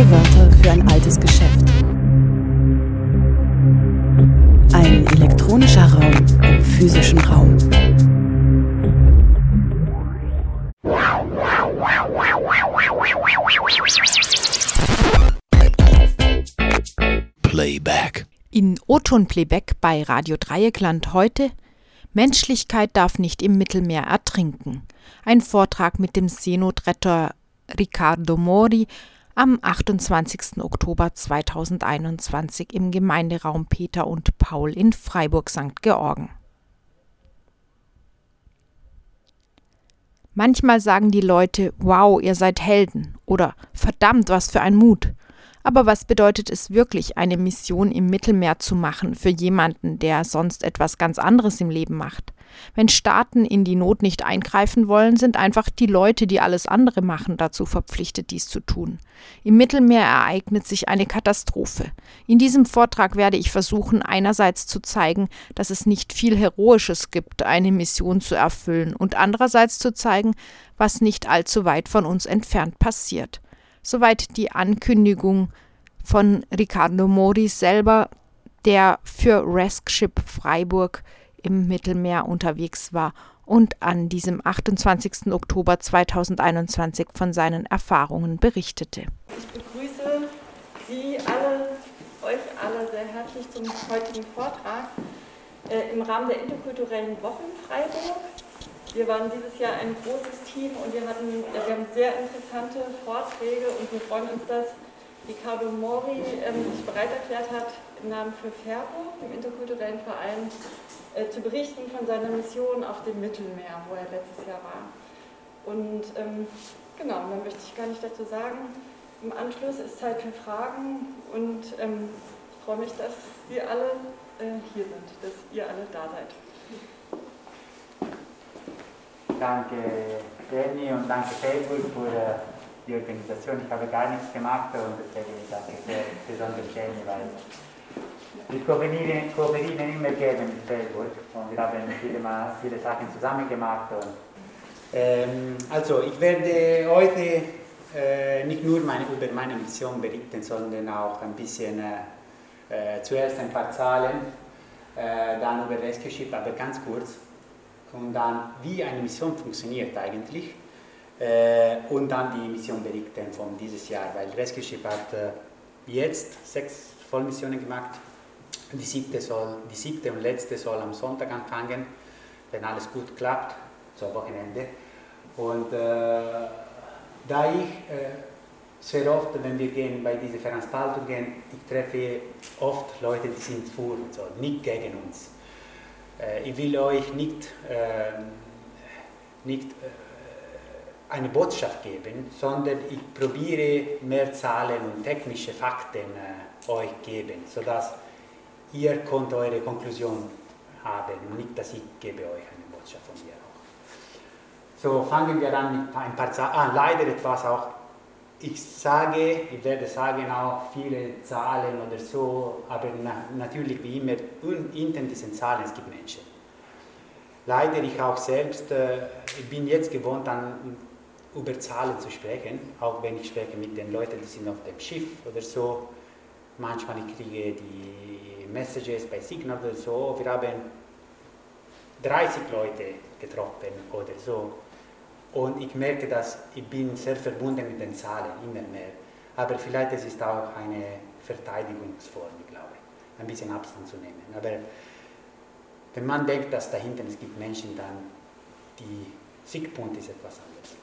Neue Wörter für ein altes Geschäft. Ein elektronischer Raum im physischen Raum. Playback. In O-Ton-Playback bei Radio Dreieckland heute Menschlichkeit darf nicht im Mittelmeer ertrinken. Ein Vortrag mit dem Seenotretter Riccardo Mori am 28. Oktober 2021 im Gemeinderaum Peter und Paul in Freiburg St. Georgen. Manchmal sagen die Leute, wow, ihr seid Helden oder verdammt, was für ein Mut. Aber was bedeutet es wirklich, eine Mission im Mittelmeer zu machen für jemanden, der sonst etwas ganz anderes im Leben macht? Wenn Staaten in die Not nicht eingreifen wollen, sind einfach die Leute, die alles andere machen, dazu verpflichtet, dies zu tun. Im Mittelmeer ereignet sich eine Katastrophe. In diesem Vortrag werde ich versuchen, einerseits zu zeigen, dass es nicht viel Heroisches gibt, eine Mission zu erfüllen, und andererseits zu zeigen, was nicht allzu weit von uns entfernt passiert. Soweit die Ankündigung von Riccardo Mori selber, der für Rescue Freiburg im Mittelmeer unterwegs war und an diesem 28. Oktober 2021 von seinen Erfahrungen berichtete. Ich begrüße Sie alle, euch alle sehr herzlich zum heutigen Vortrag äh, im Rahmen der interkulturellen Wochen Freiburg. Wir waren dieses Jahr ein großes Team und wir, hatten, wir haben sehr interessante Vorträge und wir freuen uns, dass Ricardo Mori ähm, sich bereit erklärt hat, im Namen für FERBO, dem interkulturellen Verein, äh, zu berichten von seiner Mission auf dem Mittelmeer, wo er letztes Jahr war. Und ähm, genau, mehr möchte ich gar nicht dazu sagen. Im Anschluss ist Zeit für Fragen und ähm, ich freue mich, dass Sie alle äh, hier sind, dass ihr alle da seid. Danke Jenny und danke Facebook für die Organisation. Ich habe gar nichts gemacht und deswegen danke sehr besonders Jenny, weil wir kooperieren, kooperieren immer gerne mit Facebook und wir haben viele, mal, viele Sachen zusammen gemacht. Und, ähm, also ich werde heute äh, nicht nur meine, über meine Mission berichten, sondern auch ein bisschen äh, äh, zuerst ein paar Zahlen, äh, dann über Rescue Ship, aber ganz kurz und dann, wie eine Mission funktioniert eigentlich äh, und dann die Mission berichten von dieses Jahr, weil Rescue Ship hat äh, jetzt sechs Vollmissionen gemacht. Die siebte, soll, die siebte und letzte soll am Sonntag anfangen, wenn alles gut klappt, zum Wochenende. Und äh, da ich äh, sehr oft, wenn wir gehen bei diesen Veranstaltungen, ich treffe oft Leute, die sind für uns, so, nicht gegen uns. Äh, ich will euch nicht, ähm, nicht äh, eine Botschaft geben, sondern ich probiere mehr Zahlen und technische Fakten äh, euch geben, sodass ihr könnt eure Konklusion haben und nicht, dass ich gebe euch eine Botschaft von mir auch. So fangen wir an mit ein paar Zahlen. Ah, leider etwas auch ich sage, ich werde sagen auch viele Zahlen oder so, aber na, natürlich wie immer hinter diesen Zahlen, es gibt Menschen. Leider ich auch selbst, äh, ich bin jetzt gewohnt an über Zahlen zu sprechen, auch wenn ich spreche mit den Leuten, die sind auf dem Schiff oder so. Manchmal ich kriege die Messages bei Signal oder so, wir haben 30 Leute getroffen oder so und ich merke, dass ich bin sehr verbunden mit den Zahlen, immer mehr. Aber vielleicht ist es auch eine Verteidigungsform, glaube ich, ein bisschen Abstand zu nehmen. Aber wenn man denkt, dass dahinter es gibt Menschen, dann die Siegpunkt ist etwas anderes.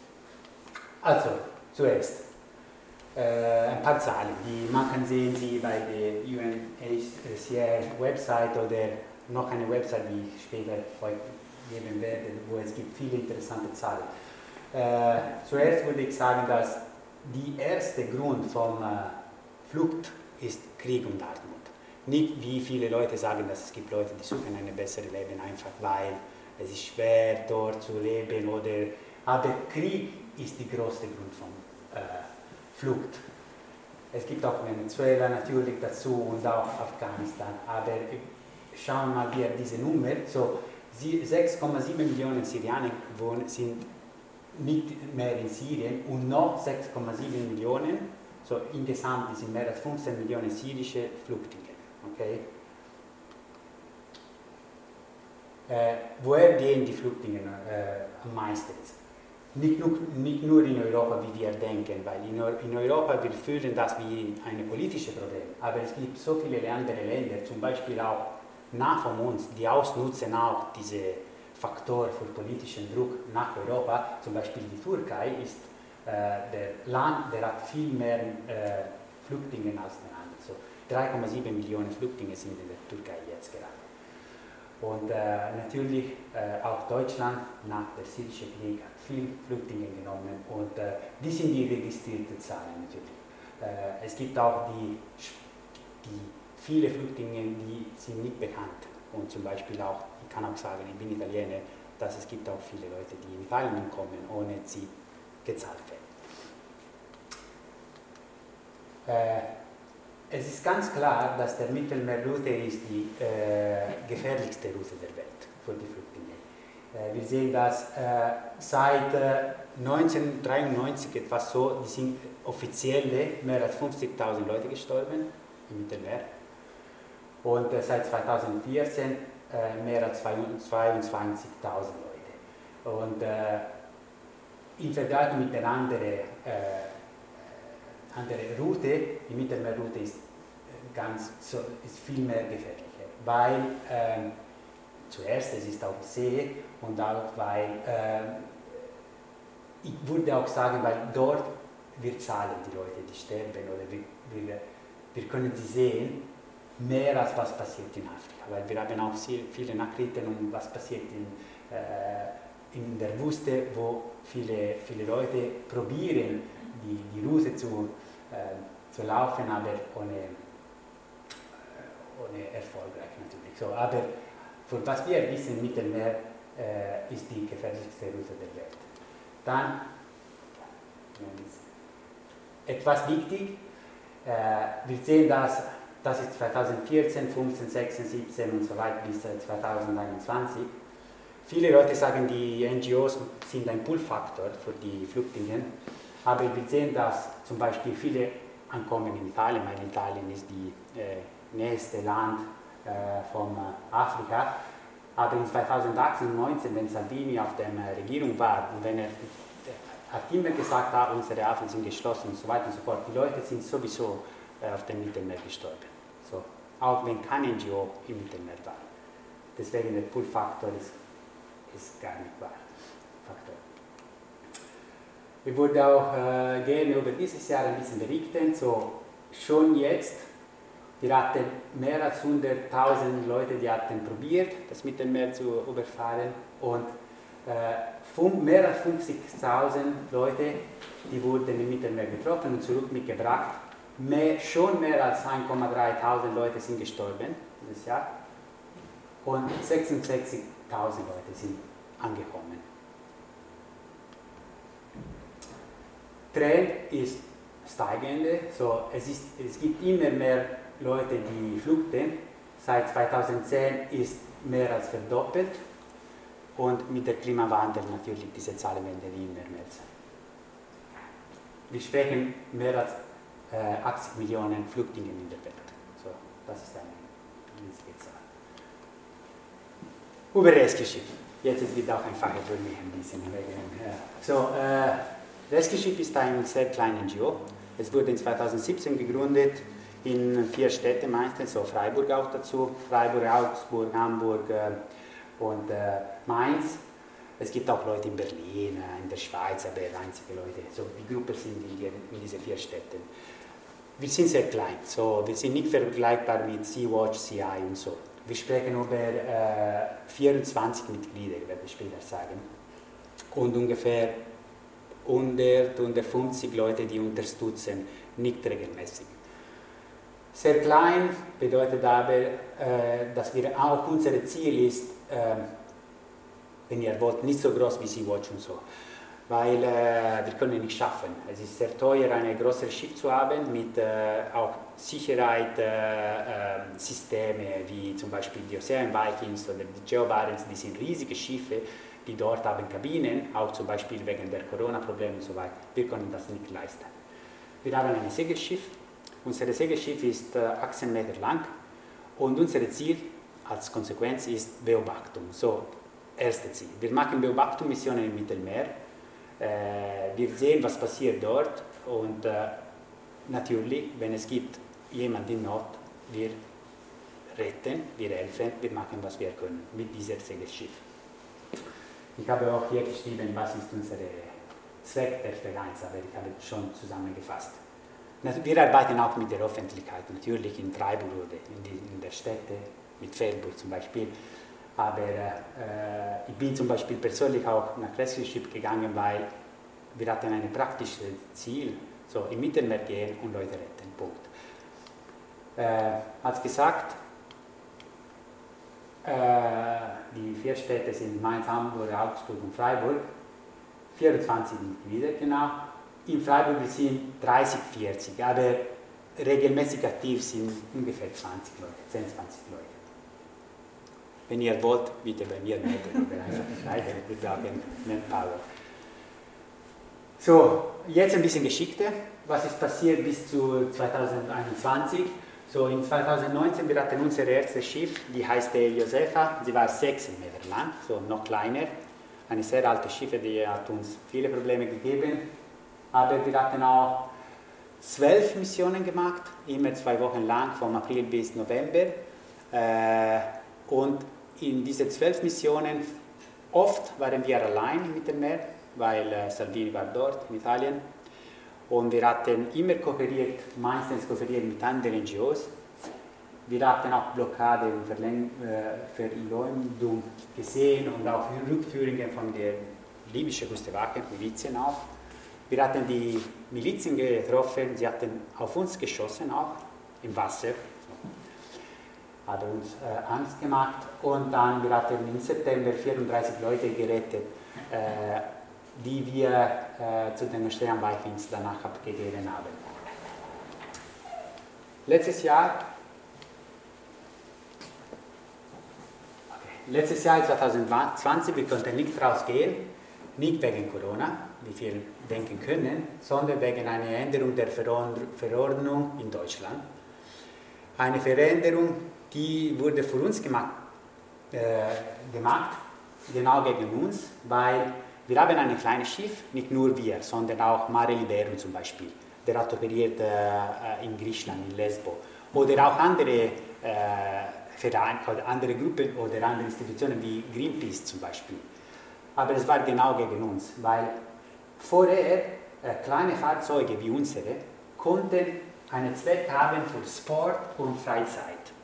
Also, zuerst äh, ein paar Zahlen. Die machen sehen Sie bei der UNHCR Website oder noch eine Website, die ich später geben werde, wo es gibt viele interessante Zahlen. Äh, zuerst würde ich sagen, dass der erste Grund von äh, Flucht ist Krieg und Armut. Nicht wie viele Leute sagen, dass es gibt Leute, die suchen ein besseres Leben einfach, weil es ist schwer dort zu leben oder aber Krieg ist der größte Grund von äh, Flucht. Es gibt auch Venezuela natürlich dazu und auch Afghanistan. Aber schauen wir mal hier diese Nummer. So 6,7 Millionen Syrianer sind nicht mehr in Syrien und noch 6,7 Millionen So insgesamt sind mehr als 15 Millionen syrische Flüchtlinge. Okay? Äh, woher gehen die Flüchtlinge äh, am meisten? Nicht nur, nicht nur, in Europa, wie wir denken, weil in, in Europa wir fühlen das wie ein politisches Problem, aber es gibt so viele andere Länder, zum Beispiel auch nah von uns, die ausnutzen auch diese Faktor für politischen Druck nach Europa, zum Beispiel die Türkei ist äh, der Land, der hat viel mehr äh, Flüchtlinge als der andere. So 3,7 Millionen Flüchtlinge sind in der Türkei jetzt gerade. Und äh, natürlich äh, auch Deutschland nach dem syrischen Krieg hat viel Flüchtlinge genommen und äh, die sind die registrierten Zahlen natürlich. Äh, es gibt auch die, die viele Flüchtlinge, die sind nicht bekannt und zum Beispiel auch, kann auch sagen, ich bin Italiener, dass es gibt auch viele Leute, die in Italien kommen, ohne sie gezahlt werden. Äh, es ist ganz klar, dass der Mittelmeerroute ist die äh, gefährlichste Route der Welt für die Flüchtlinge. Äh, wir sehen das äh, seit 1993 äh, etwas so, die sind offiziell mehr als 50.000 Leute gestorben im Mittelmeer und äh, seit 2014 äh, mehr als 22.000 Leute. Und im Vergleich mit der anderen andere Route, die Mittelmeerroute ist, äh, ganz, ist viel mehr gefährlicher, weil ähm, zuerst es ist auf See und auch weil, äh, ich würde auch sagen, weil dort wir zahlen die Leute, die sterben oder wir, wir, wir können sie sehen, mehr als was passiert in Afrika, weil wir haben auch sehr viele Nachrichten um was passiert in, äh, in der Wüste, wo viele, viele Leute probieren, die, die Route zu, äh, zu laufen, aber ohne, äh, ohne erfolgreich natürlich. So, aber für was wir wissen, Mittelmeer äh, ist die gefährlichste Route der Welt. Dann etwas wichtig, äh, wir sehen, dass das ist 2014, 15, 16, 17 und so weiter bis 2021. Viele Leute sagen, die NGOs sind ein Pull-Faktor für die Flüchtlinge. Aber wir sehen, dass zum Beispiel viele ankommen in Italien, weil Italien ist das äh, nächste Land äh, von äh, Afrika. Aber in 2018 und 2019, wenn Salvini auf der äh, Regierung war und wenn er, er hat immer gesagt, ah, unsere Hafen sind geschlossen und so weiter und so fort, die Leute sind sowieso äh, auf dem Mittelmeer gestorben. So, auch wenn kein NGO im Mittelmeer war. Deswegen der Pull-Faktor ist, ist gar nicht wahr. Faktor. Ich würde auch äh, gerne über dieses Jahr ein bisschen berichten. So, schon jetzt, wir hatten mehr als 100.000 Leute, die hatten probiert, das Mittelmeer zu überfahren und äh, mehr als 50.000 Leute, die wurden im Mittelmeer getroffen und zurück mitgebracht. Mehr, schon mehr als 1,3.000 Leute sind gestorben dieses Jahr und 66.000 Leute sind angekommen. Trend ist steigende, so es, ist, es gibt immer mehr Leute, die flüchten. Seit 2010 ist mehr als verdoppelt und mit dem Klimawandel natürlich diese Zahlen werden immer mehr. Wir sprechen mehr als äh, 80 Millionen Flüchtlinge in der Welt. So, das ist eine riesige Zahl. Über Restgeschichte. Jetzt wird es auch einfacher für mich ein bisschen. Ja. So, äh, Rescue ist ein sehr kleiner NGO. Es wurde in 2017 gegründet in vier Städten meistens, so Freiburg auch dazu, Freiburg, Augsburg, Hamburg äh, und äh, Mainz. Es gibt auch Leute in Berlin, äh, in der Schweiz, aber einzige Leute. So, die Gruppe sind in, die, in diese vier Städten. Wir sind sehr klein, so, wir sind nicht vergleichbar mit Sea-Watch, CI und so. Wir sprechen über äh, 24 Mitglieder, werde ich später sagen. Und ungefähr 100, 150 Leute, die unterstützen, nicht regelmäßig. Sehr klein bedeutet aber, äh, dass wir auch unser Ziel ist, äh, wenn ihr wollt, nicht so groß wie Sea-Watch und so. Weil äh, wir können nicht schaffen. Es ist sehr teuer, ein größeres Schiff zu haben mit äh, auch Sicherheitssysteme äh, ähm, wie zum Beispiel die Ocean Vikings oder die Geo Barents, die sind riesige Schiffe die dort haben Kabinen, auch zum Beispiel wegen der Corona-Probleme und so weiter. Wir können das nicht leisten. Wir haben ein Segelschiff. Unser Segelschiff ist 18 Meter lang und unser Ziel als Konsequenz ist Beobachtung. So, erste Ziel. Wir machen Beobachtung-Missionen im Mittelmeer. Wir sehen, was passiert dort und natürlich, wenn es gibt jemand in Not, wir retten, wir helfen, wir machen, was wir können mit diesem Segelschiff. Ich habe auch hier geschrieben, was ist unser Zweck der Vereins, aber ich habe schon zusammengefasst. Wir arbeiten auch mit der Öffentlichkeit, natürlich in Freiburg oder in, die, in der Städte, mit Freiburg zum Beispiel. Aber äh, ich bin zum Beispiel persönlich auch nach Rescue gegangen, weil wir hatten ein praktisches Ziel, so im Mittelmeer gehen und Leute retten. Punkt. Äh, als gesagt, äh, die vier Städte sind Mainz, Hamburg, Augsburg und Freiburg. 24 Mitglieder, genau. In Freiburg sind 30, 40, aber regelmäßig aktiv sind ungefähr 20 Leute, 10, 20 Leute. Wenn ihr wollt, bitte bei mir melden oder einfach. So, jetzt ein bisschen Geschichte. Was ist passiert bis zu 2021? So, in 2019 wir hatten unser erstes Schiff, die heißt Josefa. Sie war 6 Meter lang, so noch kleiner. Eine sehr alte Schiff, die hat uns viele Probleme gegeben. Aber wir hatten auch zwölf Missionen gemacht, immer zwei Wochen lang, vom April bis November. Äh, und in diesen zwölf Missionen, oft waren wir allein im Mittelmeer, weil äh, Salvini war dort in Italien und wir hatten immer kooperiert, meistens kooperiert mit anderen NGOs. Wir hatten auch Blockade und Verläng äh, Verleumdung gesehen und auch Rückführungen von der libyschen Küstenwache, Milizien auch. Wir hatten die Milizen getroffen, sie hatten auf uns geschossen auch im Wasser. Hat uns äh, Angst gemacht und dann wir hatten im September 34 Leute gerettet. Äh, die wir äh, zu den Sternweichings danach abgegeben haben. Letztes Jahr, okay, letztes Jahr 2020, wir konnten nicht rausgehen, nicht wegen Corona, wie wir denken können, sondern wegen einer Änderung der Verordnung in Deutschland. Eine Veränderung, die wurde für uns gemacht, äh, gemacht genau gegen uns, weil wir haben ein kleines Schiff, nicht nur wir, sondern auch Mare Liberum zum Beispiel. Der hat operiert äh, in Griechenland, in Lesbo. Oder auch andere äh, Vereine, andere Gruppen oder andere Institutionen wie Greenpeace zum Beispiel. Aber es war genau gegen uns, weil vorher äh, kleine Fahrzeuge wie unsere konnten einen Zweck haben für Sport und Freizeit.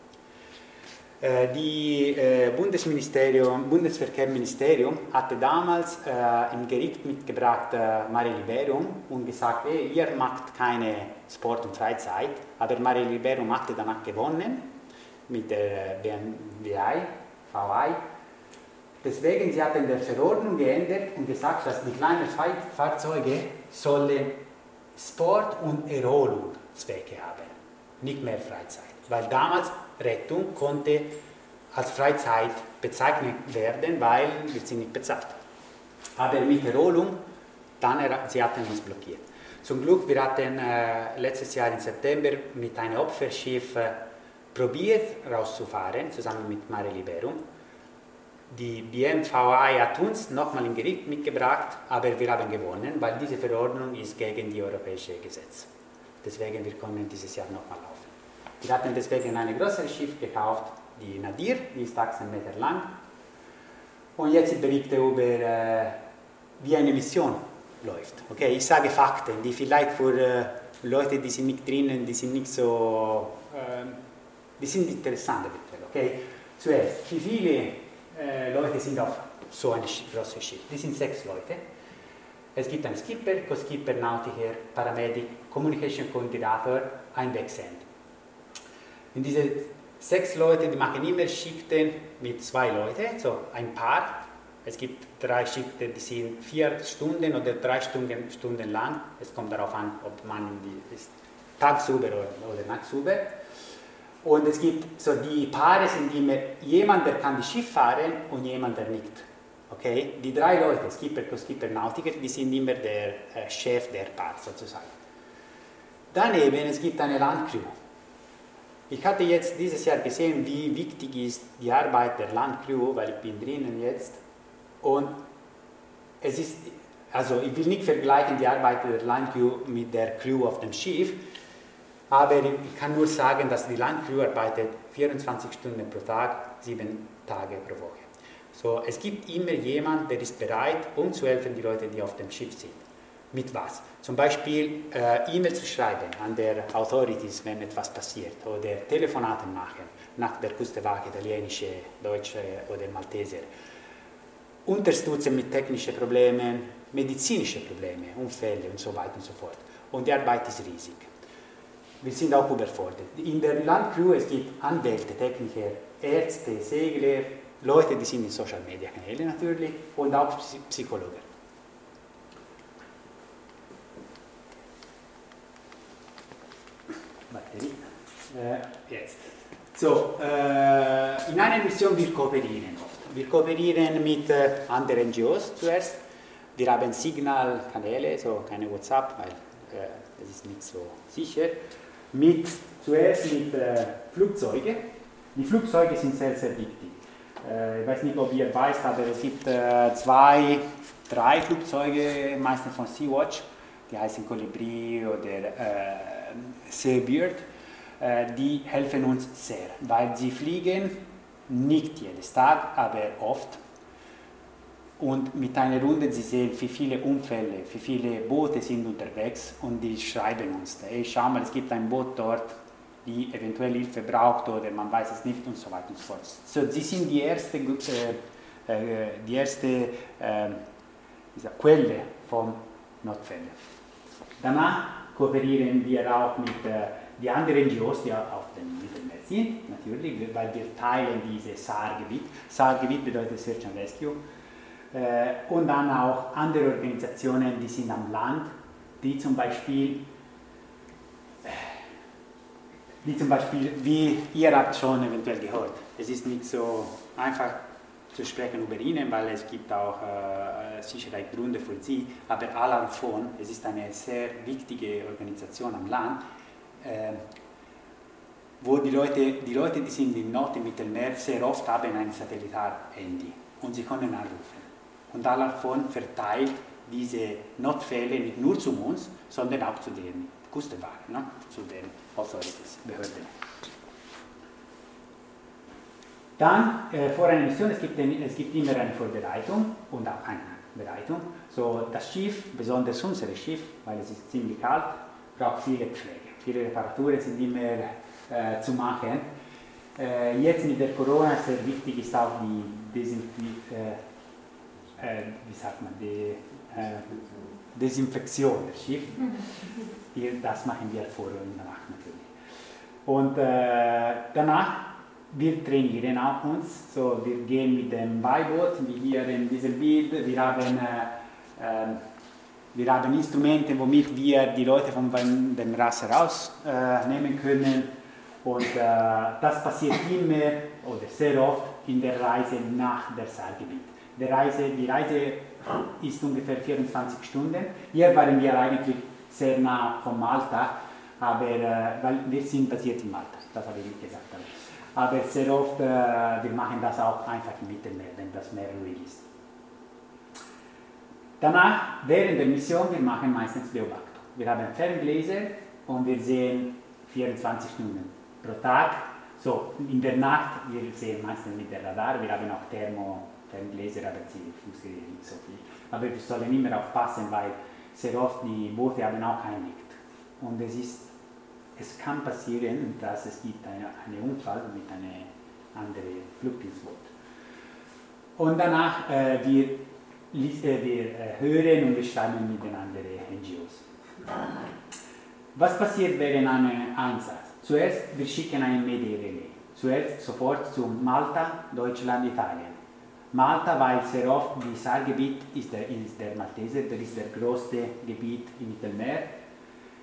Äh, die äh, Bundesministerium, Bundesverkehrsministerium hatte damals äh, im Gericht mitgebracht Mare Liberum und gesagt, hey, ihr macht keine Sport und Freizeit, aber Mare Liberum hatte danach gewonnen mit der BMWI, VI. Deswegen, sie hatten die Verordnung geändert und gesagt, dass die kleinen Fahrzeuge sollen Sport- und Erholungszwecke haben, nicht mehr Freizeit. Weil damals Rettung konnte als Freizeit bezeichnet werden, weil wir sind nicht bezahlt. Aber mit Erholung, dann sie hatten uns blockiert. Zum Glück, wir hatten äh, letztes Jahr im September mit einem Opferschiff äh, probiert rauszufahren, zusammen mit Mare Liberum. Die BMVI hat uns nochmal im Gericht mitgebracht, aber wir haben gewonnen, weil diese Verordnung ist gegen die europäische Gesetze. Deswegen wir können dieses Jahr nochmal laufen. Wir hatten deswegen ein größeres Schiff gekauft, die Nadir, die ist 18 Meter lang. Und jetzt berichte über, äh, wie eine Mission läuft. Okay, ich sage Fakten, die vielleicht für äh, Leute, die sind nicht drinnen, die sind nicht so, äh, die sind interessant. Okay, zuerst, wie viele äh, Leute sind auf so einem großen Schiff? Die sind sechs Leute. Es gibt einen Skipper, Co-Skipper, Nautiker, Paramedic, Communication Coordinator, ein Backsend. In diese sechs Leute, die machen immer Schichten mit zwei Leuten, so ein Paar. Es gibt drei Schichten, die sind vier Stunden oder drei Stunden, Stunden lang. Es kommt darauf an, ob man ist tagsüber oder, nachtsüber. Und es gibt so die Paare sind immer jemand, der kann das Schiff fahren und jemand, der nicht. Okay? Die drei Leute, Skipper, Co-Skipper, Nautiker, die sind immer der äh, Chef der Paar sozusagen. daneben, es gibt eine Landcrew. Ich hatte jetzt dieses Jahr gesehen, wie wichtig ist die Arbeit der Landcrew, weil ich bin drinnen jetzt. Und es ist, also ich will nicht vergleichen die Arbeit der Landcrew mit der Crew auf dem Schiff, aber ich kann nur sagen, dass die Landcrew arbeitet 24 Stunden pro Tag, sieben Tage pro Woche. So, es gibt immer jemand, der ist bereit, um zu helfen, die Leute, die auf dem Schiff sind. Mit was? Zum Beispiel äh, E-Mail zu schreiben an der Authorities, wenn etwas passiert, oder Telefonate machen nach der Küstenwache, italienische, deutsche oder Malteser. Unterstützen mit technischen Problemen, medizinische Probleme, Unfälle und so weiter und so fort. Und die Arbeit ist riesig. Wir sind auch überfordert. In der Landcrew es gibt Anwälte, Techniker, Ärzte, Segler, Leute, die sind in Social Media Kanäle natürlich und auch Psychologen. Äh, jetzt. So, äh, in einer Mission wir kooperieren oft. Wir kooperieren mit äh, anderen NGOs zuerst. Wir haben Signalkanäle, so keine WhatsApp, weil äh, das ist nicht so sicher. Mit, zuerst mit äh, Flugzeugen. Die Flugzeuge sind sehr, sehr wichtig. Ich weiß nicht, ob ihr weißt, aber es gibt zwei, drei Flugzeuge, meistens von Sea-Watch, die heißen Colibri oder äh, Seabird. Die helfen uns sehr, weil sie fliegen nicht jedes Tag, aber oft. Und mit einer Runde, Sie sehen, wie viele Unfälle, wie viele Boote sind unterwegs und die schreiben uns, hey, schau mal, es gibt ein Boot dort, die eventuell Hilfe braucht oder man weiß es nicht und so weiter und so fort. So, sie sind die erste, äh, äh, die erste äh, Quelle von Notfällen. Danach kooperieren wir auch mit äh, den anderen NGOs, die auf dem Mittelmeer sind, natürlich, weil wir teilen dieses SAR-Gebiet. SAR-Gebiet bedeutet Search and Rescue. Äh, und dann auch andere Organisationen, die sind am Land, die zum Beispiel wie zum Beispiel, wie ihr habt schon eventuell gehört. Es ist nicht so einfach zu sprechen über ihnen, weil es gibt auch äh, Sicherheitsgründe für sie, aber Alarmphone, es ist eine sehr wichtige Organisation am Land, äh, wo die Leute, die Leute, die sind im Nord im Mittelmeer, sehr oft haben ein Satellitar-Handy und sie können anrufen. Und Alarmphone verteilt diese Notfälle nicht nur zu uns, sondern auch zu den Küstenwachen, ne? zu den Authorities, Behörden. Dann äh, vor einer Mission, es gibt, es gibt immer eine Vorbereitung und auch eine Bereitung. So, das Schiff, besonders unser Schiff, weil es ist ziemlich kalt, braucht viele Pflege. Viele Reparaturen sind immer äh, zu machen. Äh, jetzt mit der Corona sehr wichtig ist auch die Desinfi äh, äh, wie sagt man, die äh, Desinfektion des Schiffs. Das machen wir vor und nach natürlich. Und danach, wir trainieren auch uns. So, wir gehen mit dem Beiboot, wie hier in diesem Bild. Wir haben, äh, äh, wir haben Instrumente, womit wir die Leute von dem Rasse rausnehmen können. Und äh, das passiert immer oder sehr oft in der Reise nach der Saalgebiet. Die Reise, die Reise ist ungefähr 24 Stunden. Hier waren wir eigentlich sehr nah von Malta, aber, äh, weil wir sind basiert in Malta, das habe ich nicht gesagt. Aber sehr oft, äh, wir machen das auch einfach im Mittelmeer, wenn das Meer ruhig ist. Danach, während der Mission, wir machen meistens Beobachtung. Wir haben Ferngläser und wir sehen 24 Stunden pro Tag. So, in der Nacht, wir sehen meistens mit der Radar, wir haben auch Thermo, Ferngläser, aber sie funktionieren nicht so viel. Aber wir sollen immer aufpassen, weil sehr oft die Boote haben auch ein Licht. Und es, ist, es kann passieren, dass es gibt eine, einen Unfall mit einem anderen Flugdienstboot. Und danach äh, wir, wir äh, hören und wir schreiben mit den anderen NGOs. Was passiert während einem Einsatz? Zuerst, wir schicken ein Media-Relais. Zuerst sofort zu Malta, Deutschland, Italien. Malta, weil sehr oft das Saargebiet ist der, ist der Malteser, das ist der größte Gebiet im Mittelmeer.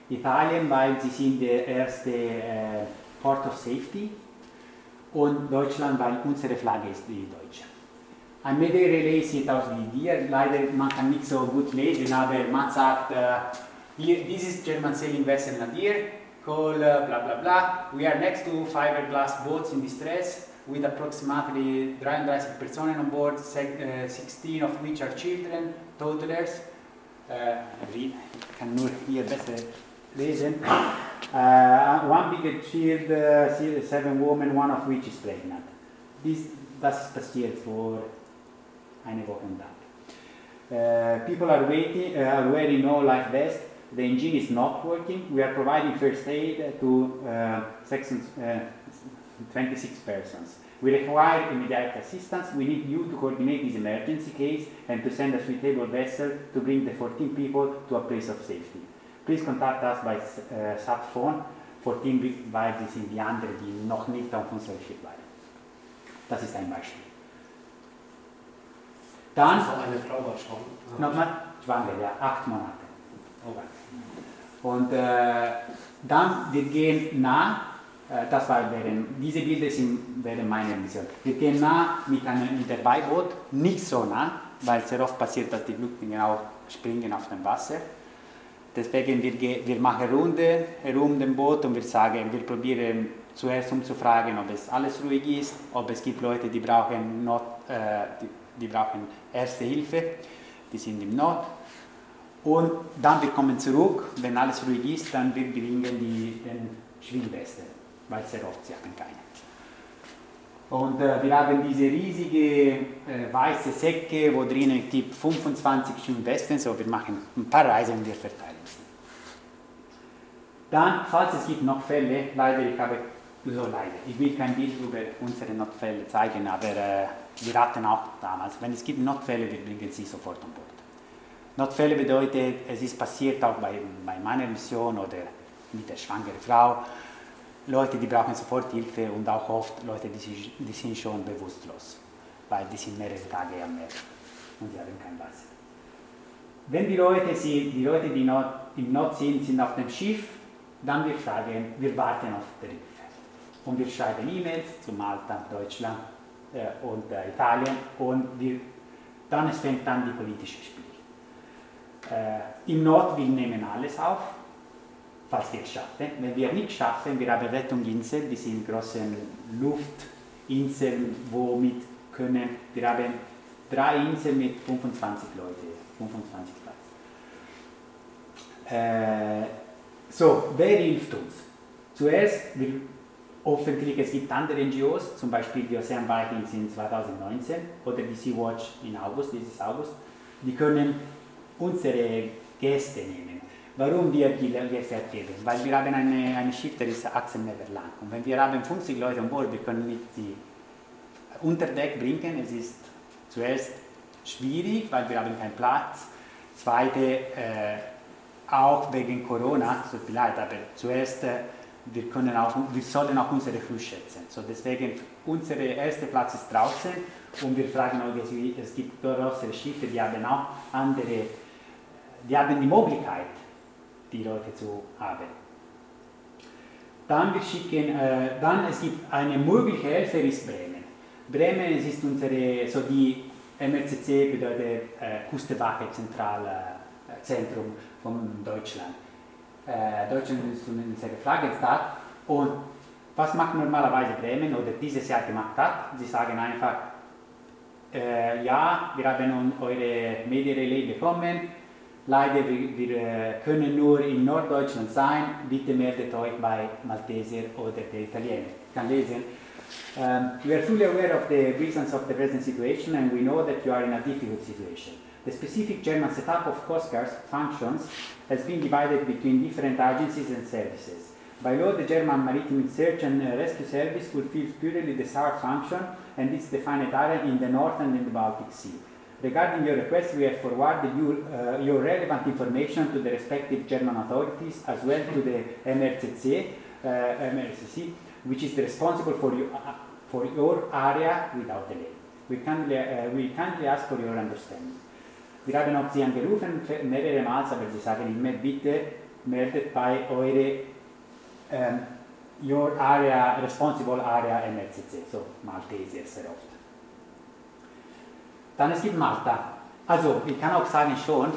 Italien, weil sie sind der erste äh, Port of Safety und Deutschland, weil unsere Flagge ist die deutsche. Media-Relais sieht aus wie dir, leider man kann nicht so gut lesen, aber man sagt, here, this is German sailing vessel Nadir, called uh, blah blah blah. We are next to fiberglass boats in distress with approximately 33 personen on board, uh, 16 of which are children, toddlers. Uh, ich kann nur hier besser lesen. Uh, one big child, uh, seven women, one of which is pregnant. This, das ist passiert vor never und Tag. Uh, people are waiting, uh, are wearing no life vest. The engine is not working. We are providing first aid to uh, sections, uh, 26 persons. We require immediate assistance. We need you to coordinate this emergency case and to send a suitable vessel to bring the 14 people to a place of safety. Please contact us by uh, sat phone. 14 weil sie sind die anderen, die noch nicht auf unserem Schiff waren. Das ist ein Beispiel. Dann Also eine Frau war schon. Nochmal, schwanger, ja, acht Monate. Okay. Und äh, dann, wir gehen nah, äh, das war während, diese Bilder sind während meiner Mission. Wir gehen nah mit einem Beiboot, nicht so nah, weil sehr oft passiert, dass die Flüchtlinge auch springen auf dem Wasser. Deswegen wir, wir machen Runde herum dem Boot und wir sagen, wir probieren zuerst umzufragen, ob es alles ruhig ist, ob es gibt Leute, die brauchen, Not, äh, die, die brauchen Erste Hilfe, die sind im Not. Und dann wir kommen zurück, wenn alles ruhig ist, dann wir bringen die den Schwimmweste, weil sehr oft sie haben keine. Und äh, wir haben diese riesige äh, weiße Säcke, wo drinnen gibt 25 Schwimmwesten, so wir machen ein paar Reisen und wir verteilen sie. Dann, falls es gibt noch Fälle, leider, ich habe, so leider, ich will kein Bild über unsere Notfälle zeigen, aber äh, wir hatten auch damals, wenn es gibt Notfälle, wir bringen sie sofort an Bord. Notfälle bedeutet, es ist passiert auch bei, bei meiner Mission oder mit der schwangeren Frau, Leute, die brauchen sofort Hilfe und auch oft Leute, die, sich, die sind schon bewusstlos, weil die sind mehrere Tage am Meer und sie haben kein Wasser. Wenn die Leute, sind, die Leute, die not, im Not sind, sind auf dem Schiff, dann wir fragen, wir warten auf die Hilfe. Und wir schreiben E-Mails zu Malta, Deutschland äh, und äh, Italien und wir, dann es fängt an die politische Spiel. Äh, Im Not, wir nehmen alles auf, falls wir es schaffen. Wenn wir nicht schaffen, wir haben Rettungsinseln, die sind große Luftinseln, womit können, wir haben drei Inseln mit 25 Leuten, 25 Platz. Äh, so, wer hilft uns? Zuerst, wir, hoffentlich, es gibt andere NGOs, zum Beispiel die Ocean Vikings in 2019 oder die Sea-Watch in August, dieses August, die können unsere Gäste nehmen. Warum wir die Gefährt geben? Weil wir haben eine, eine Schiff, der ist 18 Meter lang. Und wenn wir haben 50 Leute an Bord, wir können nicht die unter Deck bringen. Es ist zuerst schwierig, weil wir haben keinen Platz. Zweite, äh, auch wegen Corona, mir leid, aber zuerst, äh, wir, können auch, wir sollen auch unsere Crew schätzen. So deswegen, unser erster Platz ist draußen und wir fragen auch, es gibt größere Schiffe, die haben auch andere, die haben die Möglichkeit, die Leute zu haben. Dann wir schicken, äh, dann es gibt eine mögliche Hilfe ist Bremen. Bremen es ist unsere, so die MRCC bedeutet äh, Küstenwache Zentralzentrum von Deutschland. Äh, Deutschland ist unsere Flaggenstadt und was macht normalerweise Bremen oder dieses Jahr gemacht hat? Sie sagen einfach, äh, ja, wir haben eure Medienrelais bekommen, leider wir, wir äh, können nur in Norddeutschland sein, bitte meldet euch bei Malteser oder der Italiener. Ich kann lesen. Um, we are fully aware of the reasons of the present situation and we know that you are in a difficult situation. The specific German setup of Coast Guard functions has been divided between different agencies and services. By law, the German Maritime Search and Rescue Service fulfills purely the SAR function and its defined area in the North and in the Baltic Sea. Regarding your request, we have forwarded uh, your relevant information to the respective German authorities as well to the MRCC, uh, MRCC which is responsible for, you, uh, for your area without delay. We kindly, uh, we kindly ask for your understanding. Wir haben auch Sie angerufen, mehrere Mal, aber Sie sagen immer, bitte meldet bei eure um, your area, responsible area MRCC, so Malteser sehr oft. Dann es gibt Malta. Also, ich kann auch sagen schon,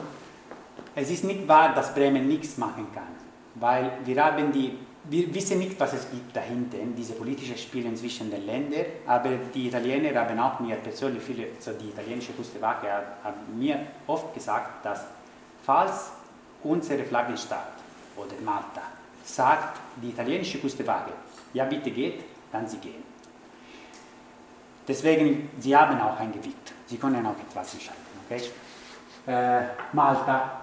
es ist nicht wahr, dass Bremen nichts machen kann, weil wir haben die wir wissen nicht, was es gibt dahinter, diese politischen Spiele zwischen den Ländern, aber die Italiener haben auch mir persönlich viele, also die italienische Küstenwache hat, mir oft gesagt, dass falls unsere Flaggenstaat oder Malta sagt, die italienische Küstenwache, ja bitte geht, dann sie gehen. Deswegen, sie haben auch ein Gewicht, sie können auch etwas entscheiden. Okay? Äh, Malta.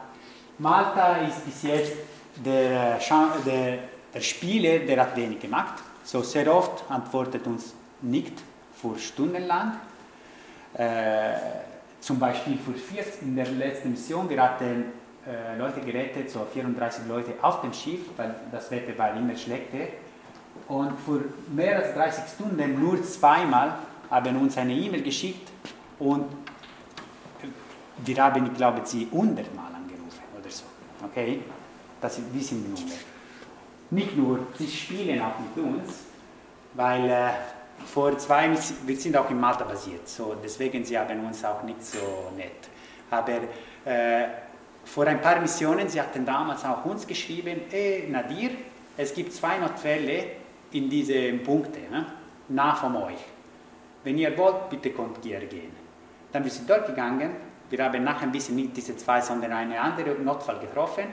Malta ist bis jetzt der, der der Spieler, der hat wenig gemacht. So sehr oft antwortet uns nicht für stundenlang. Äh, zum Beispiel für 40, in der letzten Mission, wir hatten äh, Leute gerettet, so 34 Leute auf dem Schiff, weil das Wetter war immer schlechter. Und für mehr als 30 Stunden nur zweimal haben uns eine E-Mail geschickt und wir haben, ich glaube, sie 100 Mal angerufen oder so. Okay? Das, die sind die Nummer nicht nur, sie spielen auch mit uns, weil äh, vor zwei, wir sind auch in Malta basiert, so deswegen sie haben uns auch nicht so nett. Aber äh, vor ein paar Missionen, sie hatten damals auch uns geschrieben, hey Nadir, es gibt zwei Notfälle in diesen Punkten, ne? nah von euch. Wenn ihr wollt, bitte könnt ihr gehen. Dann wir dort gegangen, wir haben nachher ein bisschen nicht diese zwei, sondern einen anderen Notfall getroffen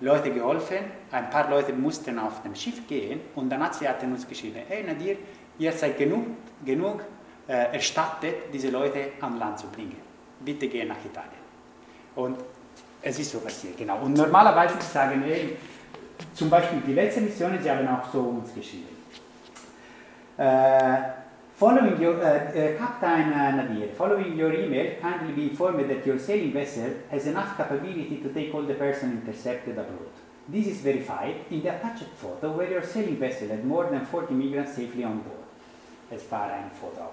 Leute geholfen, ein paar Leute mussten auf dem Schiff gehen und hat sie hat uns geschrieben, hey Nadir, ihr seid genug, genug äh, erstattet, diese Leute an Land zu bringen. Bitte gehen nach Italien. Und es ist so passiert, genau. Und normalerweise sagen wir, zum Beispiel die letzte Mission, sie haben auch so uns geschrieben. Äh, Following your, uh, uh, Captain uh, Nadir, following your email, kindly be informed that your sailing vessel has enough capability to take all the person intercepted abroad. This is verified in the attached photo where your sailing vessel had more than 40 migrants safely on board, as far as photo.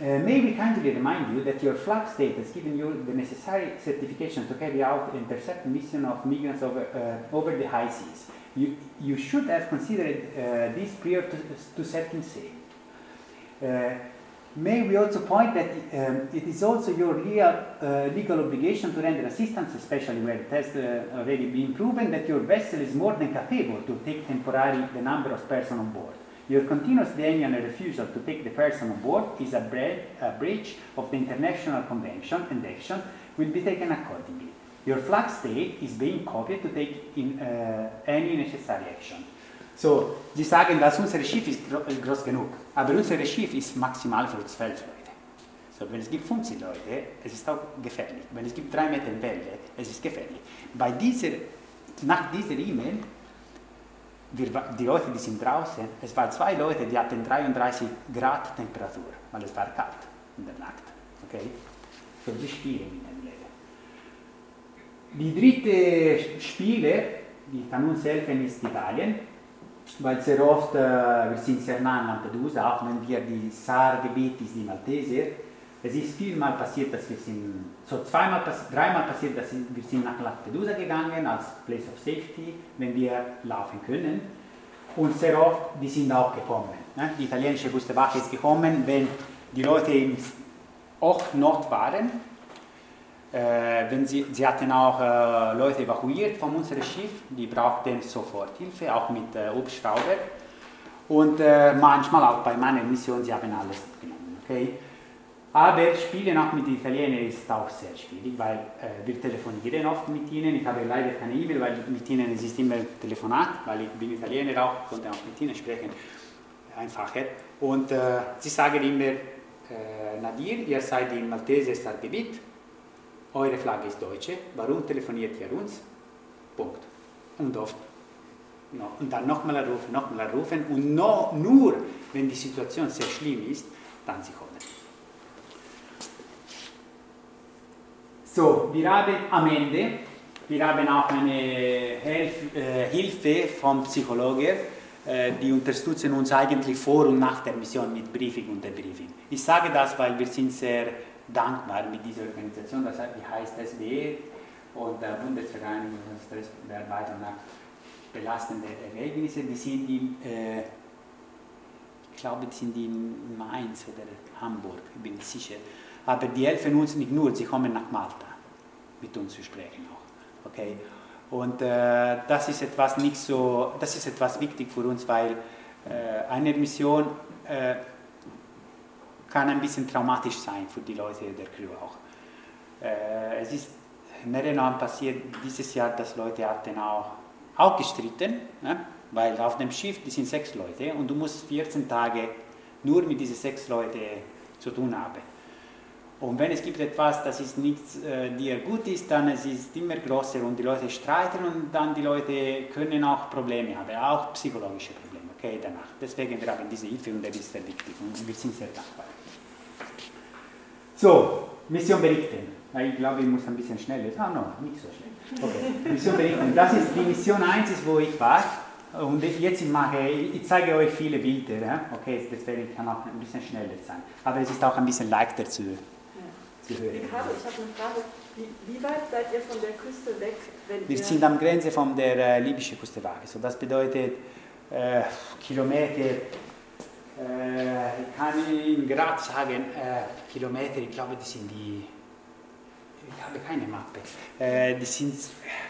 Uh, may we kindly remind you that your flag state has given you the necessary certification to carry out the intercept mission of migrants over, uh, over the high seas. You, you should have considered uh, this prior to, to setting sail. Uh, may we also point that um, it is also your real, uh, legal obligation to render assistance, especially where it has uh, already been proven that your vessel is more than capable to take temporarily the number of persons on board. Your continuous delay and refusal to take the person on board is a, bre- a breach of the international convention and action will be taken accordingly. Your flag state is being copied to take in, uh, any necessary action. So, sie sagen, dass unser Schiff ist groß genug, aber unser Schiff ist maximal für 12 Leute. So, wenn es gibt 50 Leute, es ist auch gefährlich. Wenn es gibt 3 Meter Welle, es ist gefährlich. Bei dieser, nach dieser E-Mail, die Leute, die sind draußen, es waren zwei Leute, die hatten 33 Grad Temperatur, weil es war kalt in der Nacht. Okay? So, sie spielen in dem Leben. Die dritte Spieler, die kann uns helfen, ist Italien weil sehr oft, äh, wir sind sehr nah an Lampedusa, auch wenn wir die Saar-Gebiet ist, die Malteser, es ist vielmal passiert, dass wir sind, so zweimal, dreimal passiert, dass wir sind nach Lampedusa gegangen als Place of Safety, wenn wir laufen können. Und sehr oft, die sind auch gekommen. Ne? Die italienische Küstenwache ist gekommen, wenn die Leute in Hochnot waren äh, wenn sie, sie hatten auch äh, Leute evakuiert von unserem Schiff, die brauchten sofort Hilfe, auch mit äh, Hubschrauber. Und äh, manchmal auch bei meiner Mission, sie haben alles genommen. Okay? Aber Spielen auch mit Italienern ist auch sehr schwierig, weil äh, wir telefonieren oft mit ihnen. Ich habe leider keine E-Mail, weil mit ihnen es ist immer Telefonat, weil ich bin Italiener auch, konnte auch mit ihnen sprechen, einfacher. Und äh, sie sagen immer, äh, Nadir, ihr seid im Malteser Stadtgebiet, eure Flagge ist deutsche, warum telefoniert ihr uns? Punkt. Und oft. No. Und dann nochmal anrufen, nochmal anrufen und no, nur, wenn die Situation sehr schlimm ist, dann sie kommen. So, wir haben am Ende, wir haben auch eine Hilf, äh, Hilfe vom Psychologen, äh, die unterstützen uns eigentlich vor und nach der Mission mit Briefing und Debriefing. Ich sage das, weil wir sind sehr dankbar mit dieser Organisation, das heißt SBE und der Bundesvereinigung der Arbeit nach belastenden Ereignissen, die sind in, äh, ich glaube, die sind in Mainz oder Hamburg, ich bin sicher. Aber die helfen uns nicht nur, sie kommen nach Malta mit uns zu sprechen auch. Okay? Und äh, das ist etwas nicht so, das ist etwas wichtig für uns, weil äh, eine Mission äh, kann ein bisschen traumatisch sein für die Leute der Crew auch. Äh, es ist mehrere passiert dieses Jahr, dass Leute hatten auch, auch gestritten, ne? weil auf dem Schiff, die sind sechs Leute und du musst 14 Tage nur mit diesen sechs Leuten zu tun haben. Und wenn es gibt etwas, das ist nichts, äh, dir gut ist, dann es ist immer größer und die Leute streiten und dann die Leute können auch Probleme haben, auch psychologische Probleme, okay, danach. Deswegen wir haben diese Hilfe und das ist sehr wichtig und wir sind sehr dankbar. So, Mission berichten. Ich glaube, ich muss ein bisschen schneller. Ah, no, nicht so schnell. Okay, Mission berichten. Das ist die Mission 1, wo ich war. Und jetzt mache ich, ich zeige euch viele Bilder, okay, deswegen kann auch ein bisschen schneller sein. Aber es ist auch ein bisschen leichter zu, zu hören. Ricardo, ich habe eine Frage. Wie, wie, weit seid ihr von der Küste weg? Wir sind am Grenze von der äh, libyschen Küste weg. So, das bedeutet äh, Kilometer, ich kann Ihnen gerade sagen, äh, Kilometer, ich glaube, die sind die ich habe keine Mappe. Äh, die sind